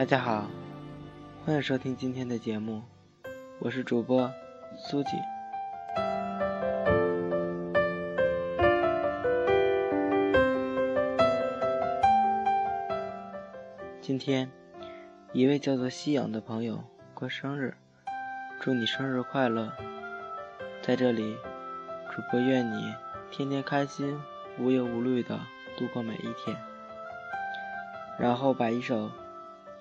大家好，欢迎收听今天的节目，我是主播苏锦。今天，一位叫做夕阳的朋友过生日，祝你生日快乐！在这里，主播愿你天天开心，无忧无虑的度过每一天。然后把一首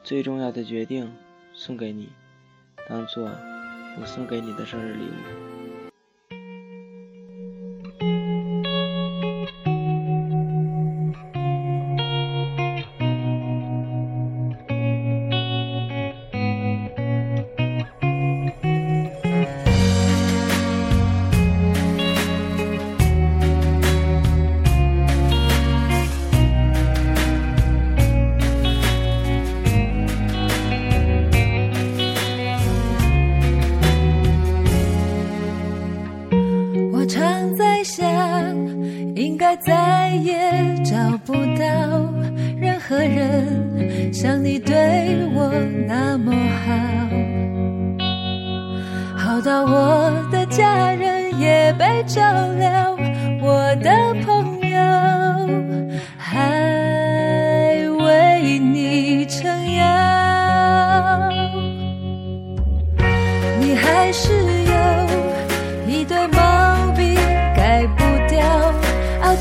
最重要的决定送给你，当做我送给你的生日礼物。再也找不到任何人像你对我那么好，好到我的家人也被照料，我的朋友还为你撑腰，你还是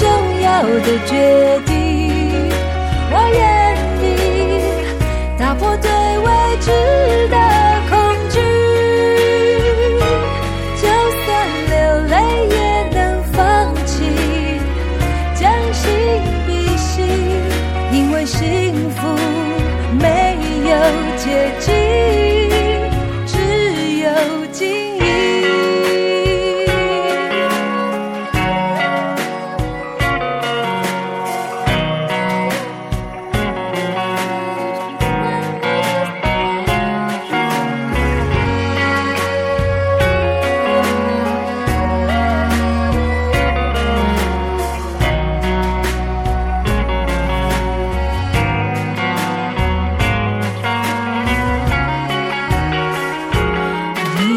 重要的决定，我愿意打破对未知的恐惧，就算流泪也能放弃，将心比心，因为幸福没有捷径。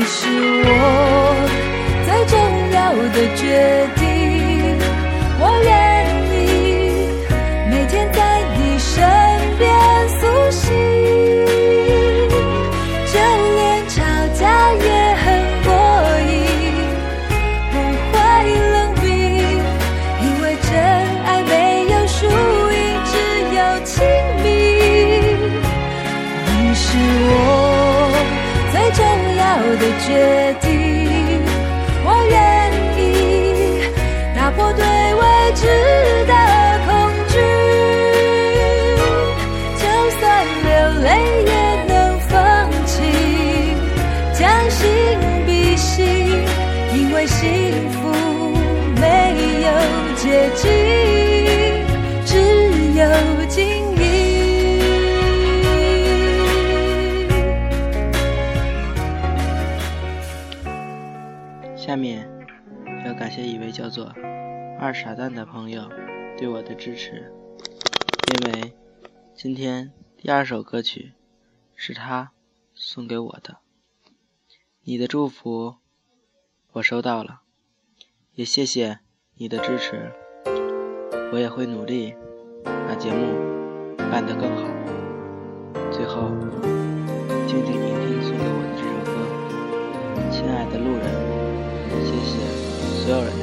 你是我最重要的决定。决定。二傻蛋的朋友对我的支持，因为今天第二首歌曲是他送给我的。你的祝福我收到了，也谢谢你的支持，我也会努力把节目办得更好。最后，静静聆听送给我的这首歌，亲爱的路人。谢谢所有人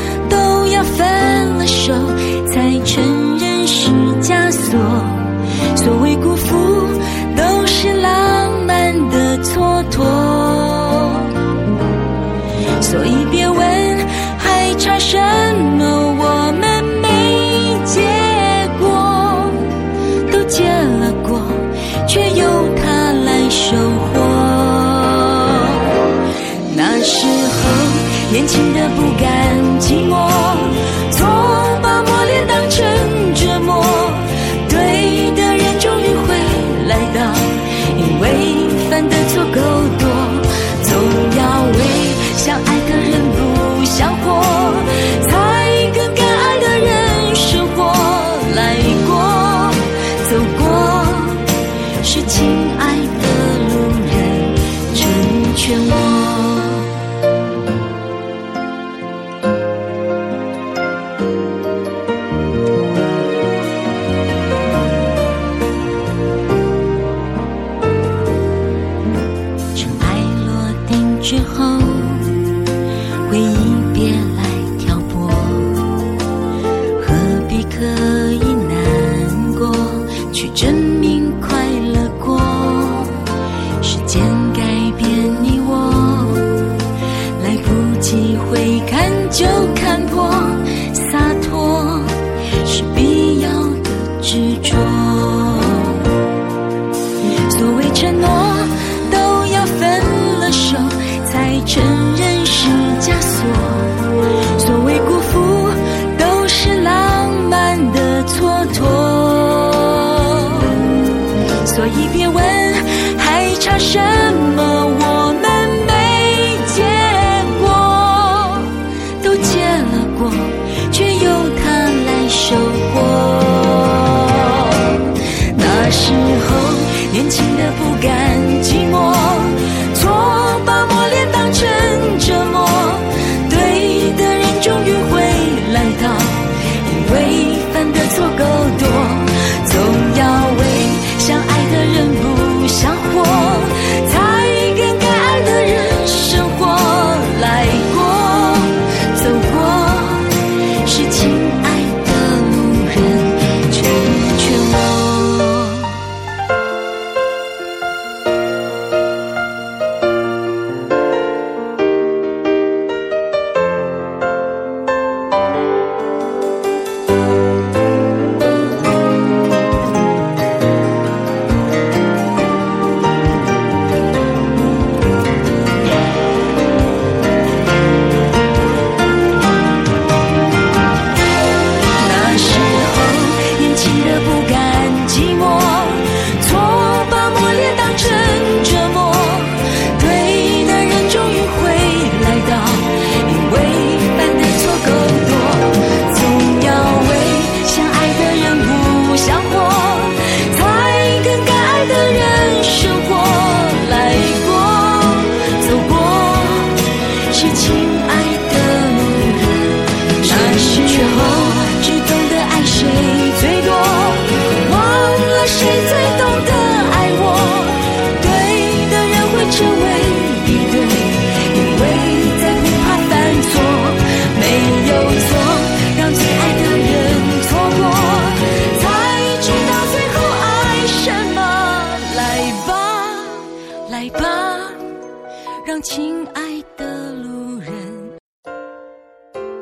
分了手才承认是枷锁；所谓辜负，都是浪漫的蹉跎。所以别问还差什么，我们没结果，都结了果，却由他来收获。那时候年轻的不甘寂寞，犯的错够多别问还差什么我们